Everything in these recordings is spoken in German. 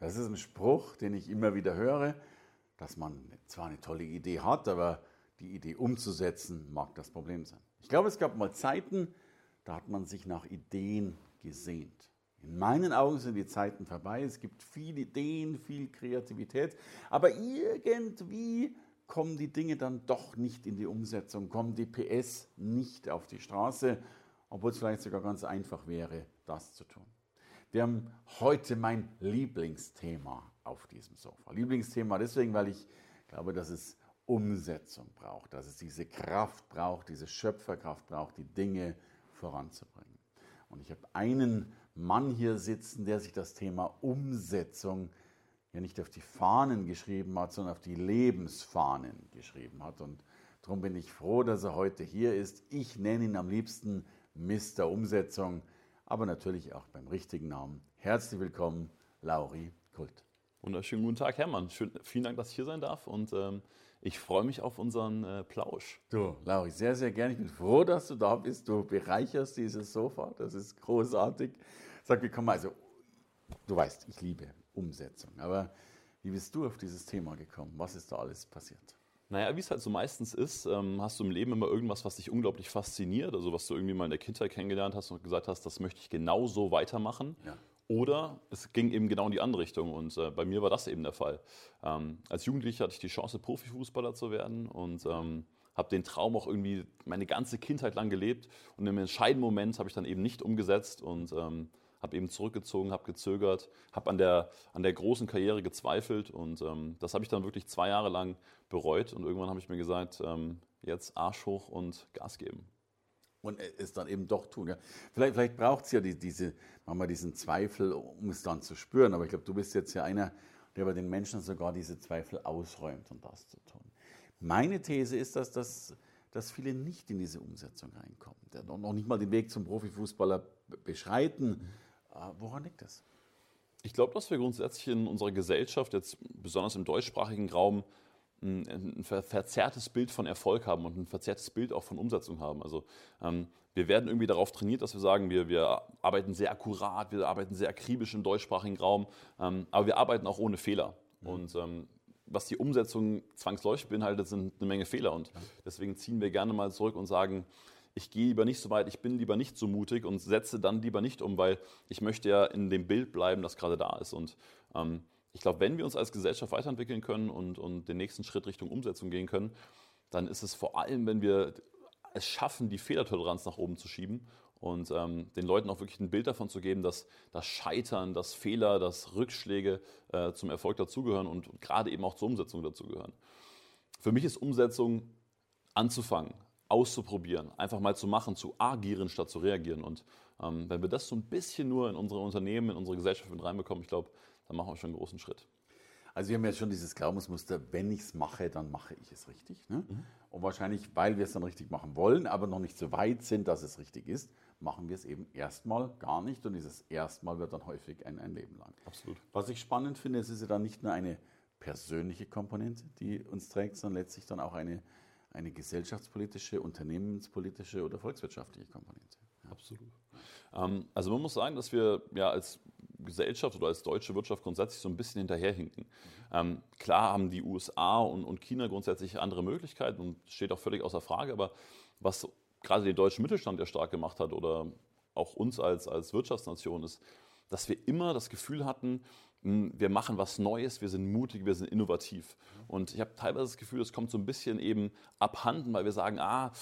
Das ist ein Spruch, den ich immer wieder höre, dass man zwar eine tolle Idee hat, aber die Idee umzusetzen mag das Problem sein. Ich glaube, es gab mal Zeiten, da hat man sich nach Ideen gesehnt. In meinen Augen sind die Zeiten vorbei. Es gibt viele Ideen, viel Kreativität, aber irgendwie kommen die Dinge dann doch nicht in die Umsetzung, kommen die PS nicht auf die Straße, obwohl es vielleicht sogar ganz einfach wäre, das zu tun. Wir haben heute mein Lieblingsthema auf diesem Sofa. Lieblingsthema deswegen, weil ich glaube, dass es Umsetzung braucht, dass es diese Kraft braucht, diese Schöpferkraft braucht, die Dinge voranzubringen. Und ich habe einen Mann hier sitzen, der sich das Thema Umsetzung ja nicht auf die Fahnen geschrieben hat, sondern auf die Lebensfahnen geschrieben hat. Und darum bin ich froh, dass er heute hier ist. Ich nenne ihn am liebsten Mr. Umsetzung aber natürlich auch beim richtigen Namen. Herzlich willkommen, Lauri Kult. Wunderschönen guten Tag, Hermann. Schön, vielen Dank, dass ich hier sein darf und ähm, ich freue mich auf unseren äh, Plausch. Du, Lauri, sehr, sehr gerne. Ich bin froh, dass du da bist. Du bereicherst dieses Sofa. Das ist großartig. Sag, wie kommen also, du weißt, ich liebe Umsetzung, aber wie bist du auf dieses Thema gekommen? Was ist da alles passiert? Naja, wie es halt so meistens ist, ähm, hast du im Leben immer irgendwas, was dich unglaublich fasziniert, also was du irgendwie mal in der Kindheit kennengelernt hast und gesagt hast, das möchte ich genau so weitermachen. Ja. Oder es ging eben genau in die andere Richtung und äh, bei mir war das eben der Fall. Ähm, als Jugendlicher hatte ich die Chance, Profifußballer zu werden und ähm, habe den Traum auch irgendwie meine ganze Kindheit lang gelebt und im entscheidenden Moment habe ich dann eben nicht umgesetzt und ähm, habe eben zurückgezogen, habe gezögert, habe an der, an der großen Karriere gezweifelt und ähm, das habe ich dann wirklich zwei Jahre lang bereut und irgendwann habe ich mir gesagt, ähm, jetzt Arsch hoch und Gas geben. Und es dann eben doch tun. Ja. Vielleicht, vielleicht braucht es ja die, diese, manchmal diesen Zweifel, um es dann zu spüren. Aber ich glaube, du bist jetzt ja einer, der bei den Menschen sogar diese Zweifel ausräumt, um das zu tun. Meine These ist, dass, dass, dass viele nicht in diese Umsetzung reinkommen, noch nicht mal den Weg zum Profifußballer beschreiten. Ah, woran liegt das? Ich glaube, dass wir grundsätzlich in unserer Gesellschaft, jetzt besonders im deutschsprachigen Raum, ein verzerrtes Bild von Erfolg haben und ein verzerrtes Bild auch von Umsetzung haben. Also ähm, wir werden irgendwie darauf trainiert, dass wir sagen, wir, wir arbeiten sehr akkurat, wir arbeiten sehr akribisch im deutschsprachigen Raum, ähm, aber wir arbeiten auch ohne Fehler. Mhm. Und ähm, was die Umsetzung zwangsläufig beinhaltet, sind eine Menge Fehler. Und deswegen ziehen wir gerne mal zurück und sagen, ich gehe lieber nicht so weit, ich bin lieber nicht so mutig und setze dann lieber nicht um, weil ich möchte ja in dem Bild bleiben, das gerade da ist. Und ähm, ich glaube, wenn wir uns als Gesellschaft weiterentwickeln können und, und den nächsten Schritt Richtung Umsetzung gehen können, dann ist es vor allem, wenn wir es schaffen, die Fehlertoleranz nach oben zu schieben und ähm, den Leuten auch wirklich ein Bild davon zu geben, dass das Scheitern, das Fehler, das Rückschläge äh, zum Erfolg dazugehören und gerade eben auch zur Umsetzung dazugehören. Für mich ist Umsetzung anzufangen, auszuprobieren, einfach mal zu machen, zu agieren statt zu reagieren. Und ähm, wenn wir das so ein bisschen nur in unsere Unternehmen, in unsere Gesellschaft mit reinbekommen, ich glaube, dann machen wir schon einen großen Schritt. Also wir haben jetzt schon dieses Glaubensmuster, wenn ich es mache, dann mache ich es richtig. Ne? Mhm. Und wahrscheinlich, weil wir es dann richtig machen wollen, aber noch nicht so weit sind, dass es richtig ist, machen wir es eben erstmal gar nicht. Und dieses erstmal wird dann häufig ein, ein Leben lang. Absolut. Was ich spannend finde, es ist ja dann nicht nur eine persönliche Komponente, die uns trägt, sondern letztlich dann auch eine eine gesellschaftspolitische, unternehmenspolitische oder volkswirtschaftliche Komponente. Ja. Absolut. Ähm, also man muss sagen, dass wir ja als Gesellschaft oder als deutsche Wirtschaft grundsätzlich so ein bisschen hinterherhinken. Ähm, klar haben die USA und, und China grundsätzlich andere Möglichkeiten und steht auch völlig außer Frage, aber was gerade den deutschen Mittelstand ja stark gemacht hat oder auch uns als, als Wirtschaftsnation ist, dass wir immer das Gefühl hatten, wir machen was Neues, wir sind mutig, wir sind innovativ. Und ich habe teilweise das Gefühl, es kommt so ein bisschen eben abhanden, weil wir sagen, ah,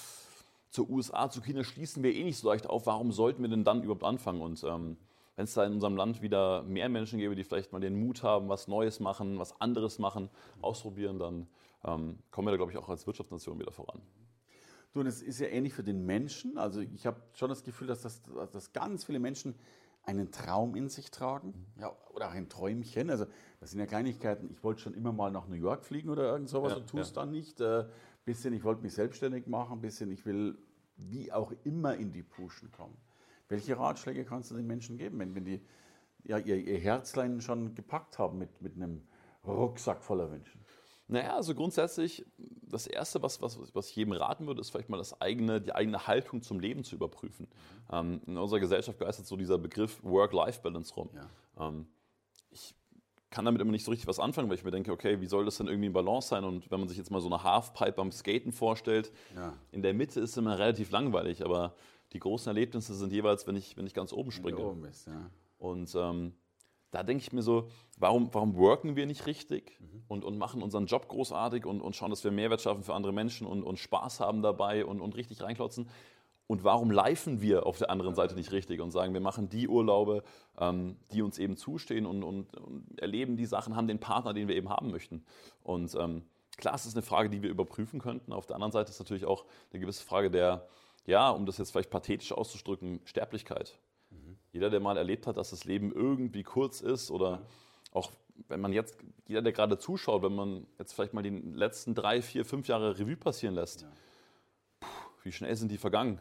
zur USA, zu China schließen wir eh nicht so leicht auf, warum sollten wir denn dann überhaupt anfangen? Und ähm, wenn es da in unserem Land wieder mehr Menschen gäbe, die vielleicht mal den Mut haben, was Neues machen, was anderes machen, ausprobieren, dann ähm, kommen wir da, glaube ich, auch als Wirtschaftsnation wieder voran. Du, und es ist ja ähnlich für den Menschen. Also ich habe schon das Gefühl, dass, das, dass ganz viele Menschen einen Traum in sich tragen ja, oder auch ein Träumchen. Also das sind ja Kleinigkeiten. Ich wollte schon immer mal nach New York fliegen oder irgend sowas Ja, und tue es ja. dann nicht. Äh, bisschen, ich wollte mich selbstständig machen, ein bisschen, ich will wie auch immer in die Puschen kommen. Welche Ratschläge kannst du den Menschen geben, wenn, wenn die ja, ihr, ihr Herzlein schon gepackt haben mit, mit einem Rucksack voller Wünschen? Naja, also grundsätzlich, das Erste, was, was, was ich jedem raten würde, ist vielleicht mal das eigene, die eigene Haltung zum Leben zu überprüfen. Ähm, in unserer Gesellschaft geistert so dieser Begriff Work-Life-Balance rum. Ja. Ähm, ich kann damit immer nicht so richtig was anfangen, weil ich mir denke, okay, wie soll das denn irgendwie in Balance sein? Und wenn man sich jetzt mal so eine Halfpipe beim Skaten vorstellt, Ja. in der Mitte ist es immer relativ langweilig, aber die großen Erlebnisse sind jeweils, wenn ich, wenn ich ganz oben springe. Wenn du oben bist, ja. Und ähm, da denke ich mir so, warum, warum worken wir nicht richtig und, und machen unseren Job großartig und, und schauen, dass wir Mehrwert schaffen für andere Menschen und, und Spaß haben dabei und, und richtig reinklotzen? Und warum leifen wir auf der anderen Seite nicht richtig und sagen, wir machen die Urlaube, ähm, die uns eben zustehen und, und, und erleben die Sachen, haben den Partner, den wir eben haben möchten. Und ähm, klar, es ist eine Frage, die wir überprüfen könnten. Auf der anderen Seite ist natürlich auch eine gewisse Frage der, ja, um das jetzt vielleicht pathetisch auszudrücken, Sterblichkeit. Jeder, der mal erlebt hat, dass das Leben irgendwie kurz ist oder auch wenn man jetzt, jeder, der gerade zuschaut, wenn man jetzt vielleicht mal die letzten drei, vier, fünf Jahre Revue passieren lässt, Ja. puh, wie schnell sind die vergangen?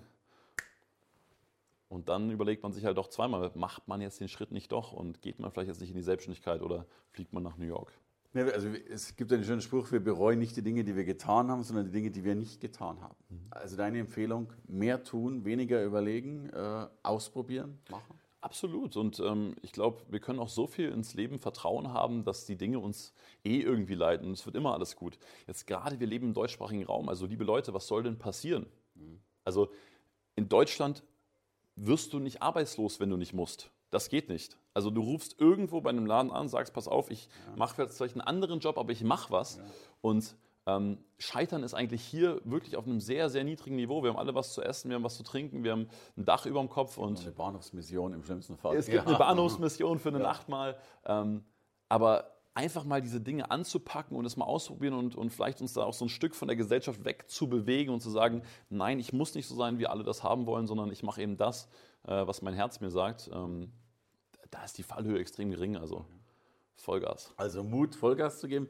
Und dann überlegt man sich halt doch zweimal, macht man jetzt den Schritt nicht doch und geht man vielleicht jetzt nicht in die Selbstständigkeit oder fliegt man nach New York? Also es gibt einen schönen Spruch, wir bereuen nicht die Dinge, die wir getan haben, sondern die Dinge, die wir nicht getan haben. Also deine Empfehlung, mehr tun, weniger überlegen, äh, ausprobieren, machen. Absolut. Und ähm, ich glaube, wir können auch so viel ins Leben Vertrauen haben, dass die Dinge uns eh irgendwie leiten. Und es wird immer alles gut. Jetzt gerade, wir leben im deutschsprachigen Raum. Also, liebe Leute, was soll denn passieren? Also, in Deutschland wirst du nicht arbeitslos, wenn du nicht musst. Das geht nicht. Also du rufst irgendwo bei einem Laden an, sagst, pass auf, ich mache jetzt vielleicht einen anderen Job, aber ich mache was. Und ähm, Scheitern ist eigentlich hier wirklich auf einem sehr, sehr niedrigen Niveau. Wir haben alle was zu essen, wir haben was zu trinken, wir haben ein Dach über dem Kopf und Eine Bahnhofsmission im schlimmsten Fall. es gibt Ja. eine Bahnhofsmission für eine Nacht mal. Ähm, aber einfach mal diese Dinge anzupacken und es mal ausprobieren und, und vielleicht uns da auch so ein Stück von der Gesellschaft wegzubewegen und zu sagen, nein, ich muss nicht so sein, wie alle das haben wollen, sondern ich mache eben das, äh, was mein Herz mir sagt. Ähm, da ist die Fallhöhe extrem gering, also Vollgas. Also Mut, Vollgas zu geben.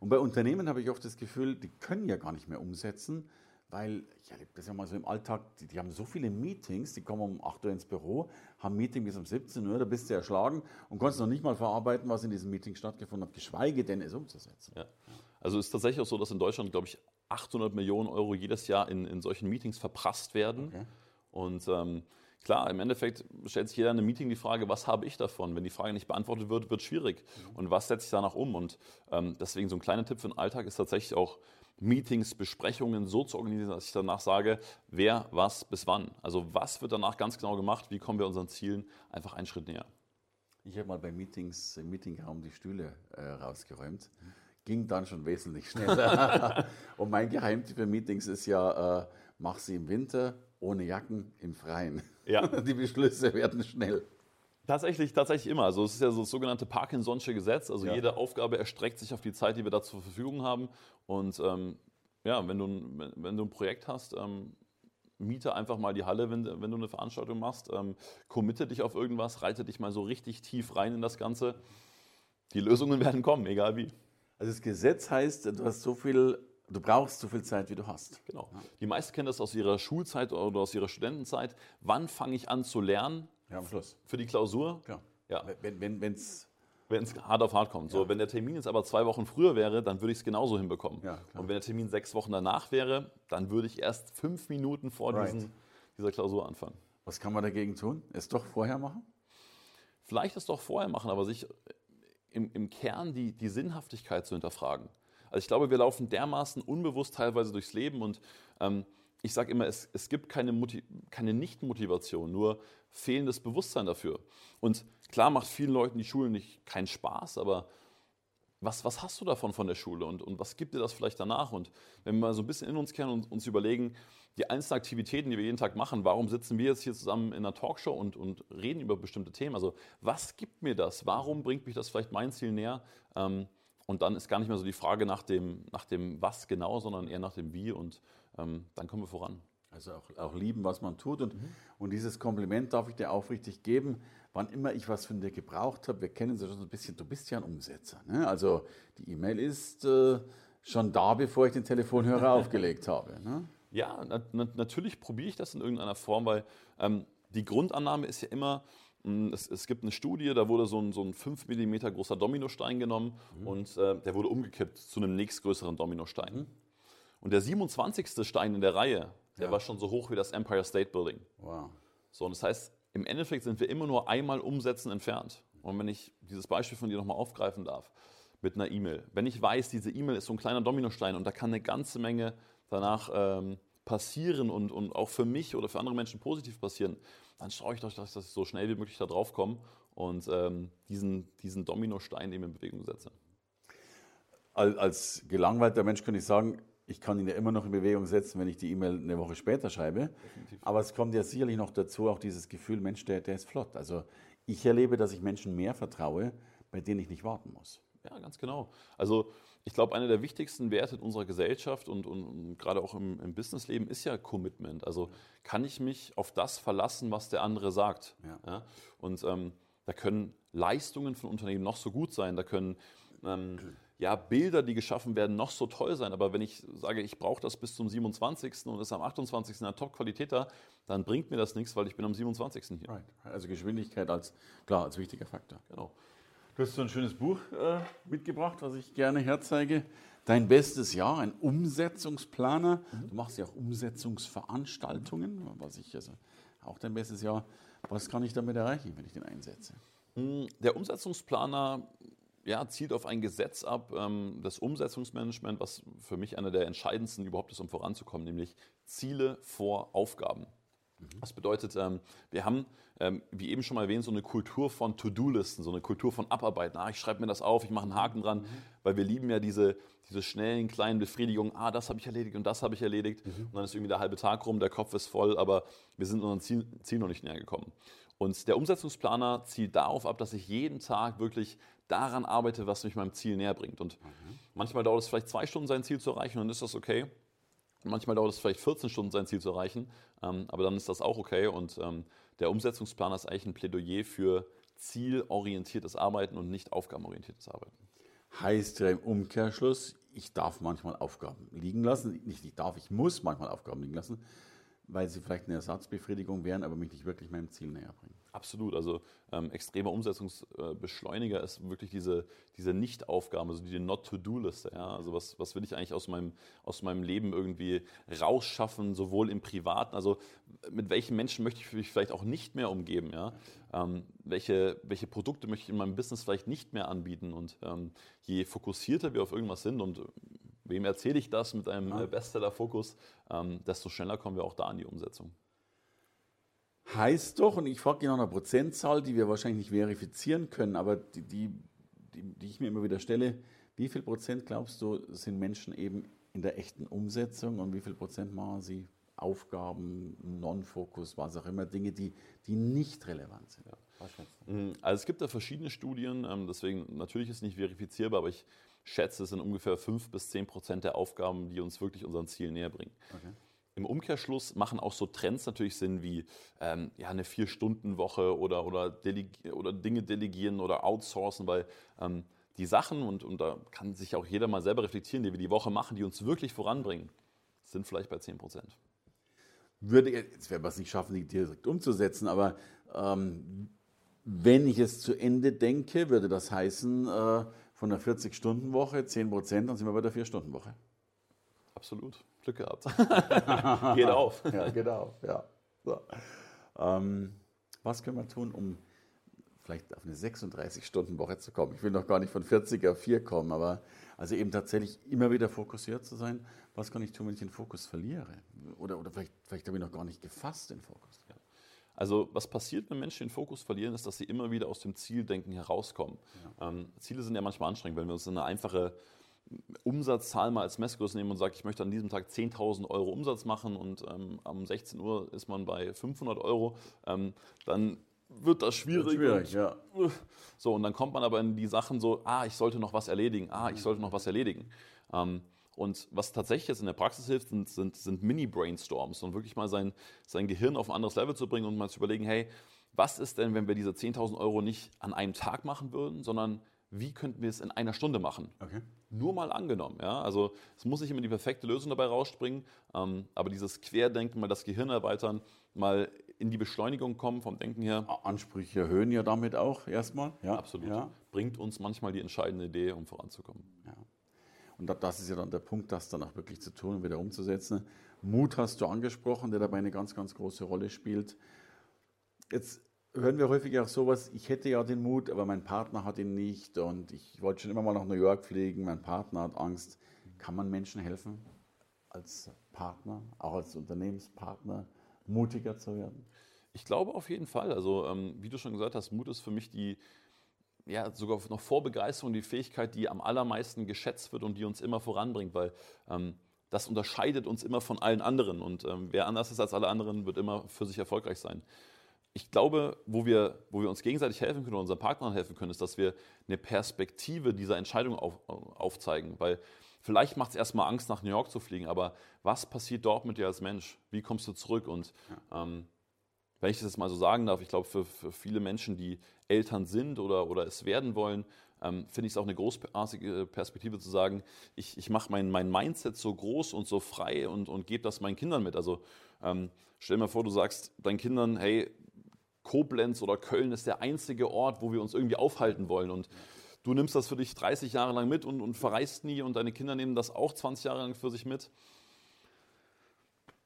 Und bei Unternehmen habe ich oft das Gefühl, die können ja gar nicht mehr umsetzen, weil ich erlebe das ja mal so im Alltag, die, die haben so viele Meetings, die kommen um 8 Uhr ins Büro, haben Meeting bis um 17 Uhr, da bist du erschlagen und kannst noch nicht mal verarbeiten, was in diesem Meeting stattgefunden hat, geschweige denn es umzusetzen. Ja. Also es ist tatsächlich auch so, dass in Deutschland, glaube ich, 800 Millionen Euro jedes Jahr in, in solchen Meetings verprasst werden. Okay. Und ähm, klar, im Endeffekt stellt sich jeder in einem Meeting die Frage, was habe ich davon? Wenn die Frage nicht beantwortet wird, wird es schwierig. Und was setze ich danach um? Und ähm, deswegen so ein kleiner Tipp für den Alltag ist tatsächlich auch, Meetings, Besprechungen so zu organisieren, dass ich danach sage, wer, was, bis wann. Also was wird danach ganz genau gemacht, wie kommen wir unseren Zielen einfach einen Schritt näher. Ich habe mal bei Meetings im Meetingraum die Stühle äh, rausgeräumt. Ging dann schon wesentlich schneller. und mein Geheimtipp für Meetings ist ja, äh, mach sie im Winter ohne Jacken im Freien. Ja. Die Beschlüsse werden schnell. Tatsächlich, tatsächlich immer. Also es ist ja so das sogenannte Parkinson'sche Gesetz. Also Ja. jede Aufgabe erstreckt sich auf die Zeit, die wir da zur Verfügung haben. Und ähm, ja, wenn du, ein- wenn, du ein Projekt hast, ähm, miete einfach mal die Halle, wenn, wenn du eine Veranstaltung machst. Ähm, committe dich auf irgendwas, reite dich mal so richtig tief rein in das Ganze. Die Lösungen werden kommen, egal wie. Also das Gesetz heißt, du hast so viel, du brauchst so viel Zeit, wie du hast. Genau. Die meisten kennen das aus ihrer Schulzeit oder aus ihrer Studentenzeit. Wann fange ich an zu lernen Ja, am Schluss. für die Klausur? Klar. Ja. Wenn es wenn, wenn's- Wenn es hart auf hart kommt. So, wenn der Termin jetzt aber zwei Wochen früher wäre, dann würde ich es genauso hinbekommen. Ja, und wenn der Termin sechs Wochen danach wäre, dann würde ich erst fünf Minuten vor Right. diesen, dieser Klausur anfangen. was kann man dagegen tun? Es doch vorher machen? Vielleicht das doch vorher machen, aber sich im, im Kern die, die Sinnhaftigkeit zu hinterfragen. Also ich glaube, wir laufen dermaßen unbewusst teilweise durchs Leben und ähm, ich sage immer, es, es gibt keine, keine Nicht-Motivation, nur fehlendes Bewusstsein dafür. Und klar macht vielen Leuten die Schule nicht keinen Spaß, aber was, was hast du davon von der Schule und, und was gibt dir das vielleicht danach? Und wenn wir mal so ein bisschen in uns kennen und uns überlegen, die einzelnen Aktivitäten, die wir jeden Tag machen, warum sitzen wir jetzt hier zusammen in einer Talkshow und, und reden über bestimmte Themen? Also was gibt mir das? Warum bringt mich das vielleicht mein Ziel näher? Ähm, und dann ist gar nicht mehr so die Frage nach dem, nach dem Was genau, sondern eher nach dem Wie und ähm, dann kommen wir voran. Also auch, auch lieben, was man tut. Und, mhm. und dieses Kompliment darf ich dir aufrichtig geben, wann immer ich was von dir gebraucht habe. Wir kennen ja schon so ein bisschen, du bist ja ein Umsetzer. Ne? Also die E-Mail ist äh, schon da, bevor ich den Telefonhörer aufgelegt habe. Ne? Ja, na, na, natürlich probiere ich das in irgendeiner Form, weil ähm, die Grundannahme ist ja immer, es, es, gibt eine Studie, da wurde so ein, so ein 5 mm großer Dominostein genommen mhm. und äh, der wurde umgekippt zu einem nächstgrößeren Dominostein. Mhm. Und der 27. Stein in der Reihe, der ja. war schon so hoch wie das Empire State Building. Wow. So, und das heißt, im Endeffekt sind wir immer nur einmal umsetzen entfernt. Und wenn ich dieses Beispiel von dir nochmal aufgreifen darf, mit einer E-Mail. Wenn ich weiß, diese E-Mail ist so ein kleiner Dominostein und da kann eine ganze Menge danach ähm, passieren und, und auch für mich oder für andere Menschen positiv passieren, dann schaue ich doch, dass ich so schnell wie möglich da drauf komme und ähm, diesen, diesen Dominostein eben in Bewegung setze. Als gelangweilter Mensch könnte ich sagen, ich kann ihn ja immer noch in Bewegung setzen, wenn ich die E-Mail eine Woche später schreibe. Definitiv. Aber es kommt ja sicherlich noch dazu, auch dieses Gefühl, Mensch, der, der ist flott. Also ich erlebe, dass ich Menschen mehr vertraue, bei denen ich nicht warten muss. Ja, ganz genau. Also ich glaube, einer der wichtigsten Werte in unserer Gesellschaft und, und, und gerade auch im, im, Businessleben ist ja Commitment. Also kann ich mich auf das verlassen, was der andere sagt. Ja. Ja? Und ähm, da können Leistungen von Unternehmen noch so gut sein, da können ähm, ja, Bilder, die geschaffen werden, noch so toll sein. Aber wenn ich sage, ich brauche das bis zum 27. und ist am 28. in der Top-Qualität da, dann bringt mir das nichts, weil ich bin am 27. hier. Right. Also Geschwindigkeit als, klar, als wichtiger Faktor. Genau. Du hast so ein schönes Buch äh, mitgebracht, was ich gerne herzeige. Dein bestes Jahr, ein Umsetzungsplaner. Mhm. Du machst ja auch Umsetzungsveranstaltungen, was ich also auch dein bestes Jahr. Was kann ich damit erreichen, wenn ich den einsetze? Hm, der Umsetzungsplaner ja, zielt auf ein Gesetz ab, ähm, das Umsetzungsmanagement, was für mich einer der entscheidendsten überhaupt ist, um voranzukommen, nämlich Ziele vor Aufgaben. Das bedeutet, ähm, wir haben, ähm, wie eben schon mal erwähnt, so eine Kultur von To-Do-Listen, so eine Kultur von Abarbeiten. Ah, ich schreibe mir das auf, ich mache einen Haken dran, mhm. weil wir lieben ja diese, diese schnellen, kleinen Befriedigungen. Ah, das habe ich erledigt und das habe ich erledigt. Mhm. Und dann ist irgendwie der halbe Tag rum, der Kopf ist voll, aber wir sind unserem Ziel, Ziel noch nicht näher gekommen. Und der Umsetzungsplaner zielt darauf ab, dass ich jeden Tag wirklich daran arbeite, was mich meinem Ziel näher bringt. Und mhm. manchmal dauert es vielleicht zwei Stunden, sein Ziel zu erreichen, und dann ist das okay. Manchmal dauert es vielleicht 14 Stunden, sein Ziel zu erreichen, ähm, aber dann ist das auch okay. Und ähm, der Umsetzungsplaner ist eigentlich ein Plädoyer für zielorientiertes Arbeiten und nicht aufgabenorientiertes Arbeiten. Heißt ja im Umkehrschluss, ich darf manchmal Aufgaben liegen lassen. Nicht ich darf, ich muss manchmal Aufgaben liegen lassen, weil sie vielleicht eine Ersatzbefriedigung wären, aber mich nicht wirklich meinem Ziel näher bringen. Absolut. Also ähm, extremer Umsetzungsbeschleuniger ist wirklich diese, diese Nicht-Aufgabe, also die Not-to-Do-Liste. Ja? Also was, was will ich eigentlich aus meinem, aus meinem Leben irgendwie rausschaffen, sowohl im Privaten, also mit welchen Menschen möchte ich mich vielleicht auch nicht mehr umgeben, ja? Ähm, welche, welche Produkte möchte ich in meinem Business vielleicht nicht mehr anbieten und ähm, je fokussierter wir auf irgendwas sind und wem erzähle ich das mit einem ja. Bestseller-Fokus, ähm, desto schneller kommen wir auch da an die Umsetzung. Heißt doch, und ich frage nach einer Prozentzahl, die wir wahrscheinlich nicht verifizieren können, aber die, die, die, die ich mir immer wieder stelle, wie viel Prozent glaubst du, sind Menschen eben in der echten Umsetzung und wie viel Prozent machen sie Aufgaben, Non-Fokus, was auch immer, Dinge, die, die nicht relevant sind? Ja. Mhm. Also es gibt da verschiedene Studien, ähm, deswegen natürlich ist es nicht verifizierbar, aber ich schätze, es sind ungefähr 5 bis 10 Prozent der Aufgaben, die uns wirklich unseren Ziel näher bringen. Okay. Im Umkehrschluss machen auch so Trends natürlich Sinn wie ähm, ja, eine Vier-Stunden-Woche oder, oder, oder Dinge delegieren oder outsourcen, weil ähm, die Sachen, und, und da kann sich auch jeder mal selber reflektieren, die wir die Woche machen, die uns wirklich voranbringen, sind vielleicht bei 10 Prozent. Würde, jetzt werden wir es nicht schaffen, die direkt umzusetzen, aber ähm, wenn ich es zu Ende denke, würde das heißen, äh, von der 40-Stunden-Woche 10 Prozent, dann sind wir bei der 4-Stunden-Woche. Absolut. Glück gehabt. geht auf. ja, geht auf, ja. So. Ähm, was können wir tun, um vielleicht auf eine 36-Stunden-Woche zu kommen? Ich will noch gar nicht von 40 auf 4 kommen, aber also eben tatsächlich immer wieder fokussiert zu sein. Was kann ich tun, wenn ich den Fokus verliere? Oder, oder vielleicht, vielleicht habe ich noch gar nicht gefasst den Fokus. Ja. Also was passiert, wenn Menschen den Fokus verlieren, ist, dass sie immer wieder aus dem Zieldenken herauskommen. Ja. Ähm, Ziele sind ja manchmal anstrengend, wenn wir uns eine einfache Umsatzzahl mal als Messgröße nehmen und sagt, ich möchte an diesem Tag 10.000 Euro Umsatz machen und ähm, um 16 Uhr ist man bei 500 Euro, ähm, dann wird das schwierig. Wird schwierig und, ja. So, und dann kommt man aber in die Sachen so, ah, ich sollte noch was erledigen, ah, ich sollte noch was erledigen. Ähm, Und was tatsächlich jetzt in der Praxis hilft, sind, sind, sind Mini-Brainstorms und wirklich mal sein, sein Gehirn auf ein anderes Level zu bringen und mal zu überlegen, hey, was ist denn, wenn wir diese 10.000 Euro nicht an einem Tag machen würden, sondern wie könnten wir es in einer Stunde machen? Okay. Nur mal angenommen. Ja? Also es muss nicht immer die perfekte Lösung dabei rausspringen, ähm, aber dieses Querdenken, mal das Gehirn erweitern, mal in die Beschleunigung kommen vom Denken her. Ansprüche erhöhen ja damit auch erstmal. Ja, absolut. Ja. Bringt uns manchmal die entscheidende Idee, um voranzukommen. Ja. Und das ist ja dann der Punkt, das dann auch wirklich zu tun und wieder umzusetzen. Mut hast du angesprochen, der dabei eine ganz, ganz große Rolle spielt. Jetzt hören wir häufig auch sowas, ich hätte ja den Mut, aber mein Partner hat ihn nicht und ich wollte schon immer mal nach New York fliegen, mein Partner hat Angst. Kann man Menschen helfen, als Partner, auch als Unternehmenspartner, mutiger zu werden? Ich glaube auf jeden Fall. Also, ähm, wie du schon gesagt hast, Mut ist für mich die, ja, sogar noch vor Begeisterung die Fähigkeit, die am allermeisten geschätzt wird und die uns immer voranbringt, weil ähm, das unterscheidet uns immer von allen anderen. Und ähm, wer anders ist als alle anderen, wird immer für sich erfolgreich sein ich glaube, wo wir, wo wir uns gegenseitig helfen können, unseren Partnern helfen können, ist, dass wir eine Perspektive dieser Entscheidung auf, aufzeigen. Weil vielleicht macht es erstmal Angst, nach New York zu fliegen, aber was passiert dort mit dir als Mensch? Wie kommst du zurück? Und ja. ähm, wenn ich das jetzt mal so sagen darf, ich glaube, für, für, viele Menschen, die Eltern sind oder, oder es werden wollen, ähm, finde ich es auch eine großartige Perspektive zu sagen, ich, ich mache mein, mein Mindset so groß und so frei und, und gebe das meinen Kindern mit. Also ähm, stell dir mal vor, du sagst deinen Kindern, hey, Koblenz oder Köln ist der einzige Ort, wo wir uns irgendwie aufhalten wollen. Und du nimmst das für dich 30 Jahre lang mit und, und verreist nie und deine Kinder nehmen das auch 20 Jahre lang für sich mit.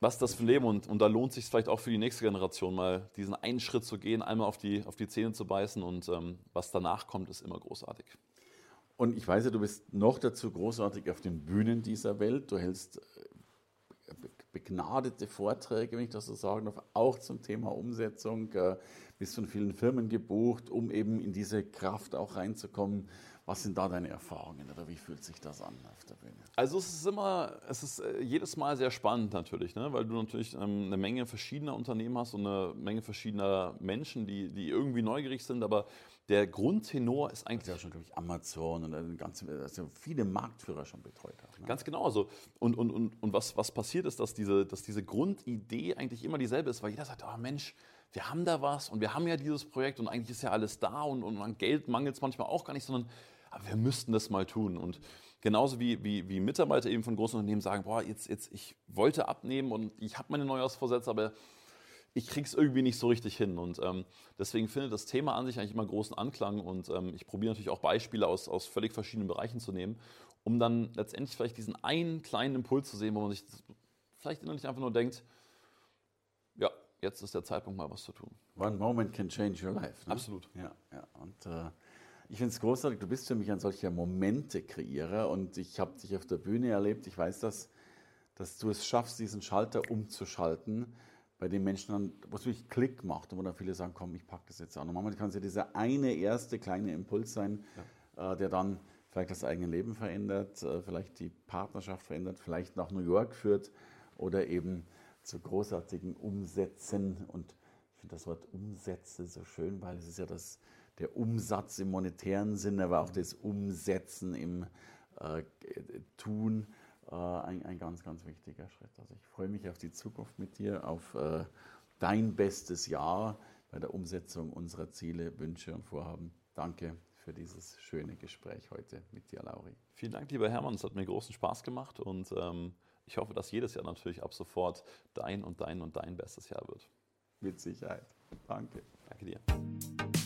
Was ist das für ein Leben? Und, und da lohnt sich vielleicht auch für die nächste Generation mal diesen einen Schritt zu gehen, einmal auf die, auf die Zähne zu beißen und ähm, was danach kommt, ist immer großartig. Und ich weiß ja, du bist noch dazu großartig auf den Bühnen dieser Welt. Du hältst begnadete Vorträge, wenn ich das so sagen darf, auch zum Thema Umsetzung. Äh, bist von vielen Firmen gebucht, um eben in diese Kraft auch reinzukommen. Was sind da deine Erfahrungen oder wie fühlt sich das an auf der Bühne? Also es ist immer, es ist äh, jedes Mal sehr spannend natürlich, ne? weil du natürlich ähm, eine Menge verschiedener Unternehmen hast und eine Menge verschiedener Menschen, die, die irgendwie neugierig sind, aber der Grundtenor ist eigentlich. Das ist ja schon, glaube ich, Amazon und ganz, also viele Marktführer schon betreut hat. Ne? Ganz genau. Also, und und, und, und was, was passiert ist, dass diese, dass diese Grundidee eigentlich immer dieselbe ist, weil jeder sagt, oh Mensch, wir haben da was und wir haben ja dieses Projekt und eigentlich ist ja alles da und, und an Geld mangelt es manchmal auch gar nicht, sondern wir müssten das mal tun. Und genauso wie, wie, wie Mitarbeiter eben von großen Unternehmen sagen, boah, jetzt, jetzt, ich wollte abnehmen und ich habe meine Neujahrsvorsätze, aber ich kriege es irgendwie nicht so richtig hin. Und ähm, deswegen findet das Thema an sich eigentlich immer großen Anklang. Und ähm, ich probiere natürlich auch Beispiele aus, aus völlig verschiedenen Bereichen zu nehmen, um dann letztendlich vielleicht diesen einen kleinen Impuls zu sehen, wo man sich vielleicht innerlich einfach nur denkt, ja, jetzt ist der Zeitpunkt mal was zu tun. One moment can change your life. Ne? Absolut. Ja, ja. Und äh, ich finde es großartig, du bist für mich ein solcher Momente-Kreierer und ich habe dich auf der Bühne erlebt. Ich weiß, dass, dass du es schaffst, diesen Schalter umzuschalten bei den Menschen dann, wo es wirklich Klick macht und wo dann viele sagen, komm, ich packe das jetzt an. Und manchmal kann es ja dieser eine erste kleine Impuls sein, ja. äh, der dann vielleicht das eigene Leben verändert, äh, vielleicht die Partnerschaft verändert, vielleicht nach New York führt oder eben zu großartigen Umsätzen. Und ich finde das Wort Umsätze so schön, weil es ist ja das, der Umsatz im monetären Sinne, aber auch das Umsetzen im äh, Tun ein, ein ganz, ganz wichtiger Schritt. Also ich freue mich auf die Zukunft mit dir, auf äh, dein bestes Jahr bei der Umsetzung unserer Ziele, Wünsche und Vorhaben. Danke für dieses schöne Gespräch heute mit dir, Lauri. Vielen Dank, lieber Hermann. Es hat mir großen Spaß gemacht und ähm, ich hoffe, dass jedes Jahr natürlich ab sofort dein und dein und dein bestes Jahr wird. Mit Sicherheit. Danke. Danke dir.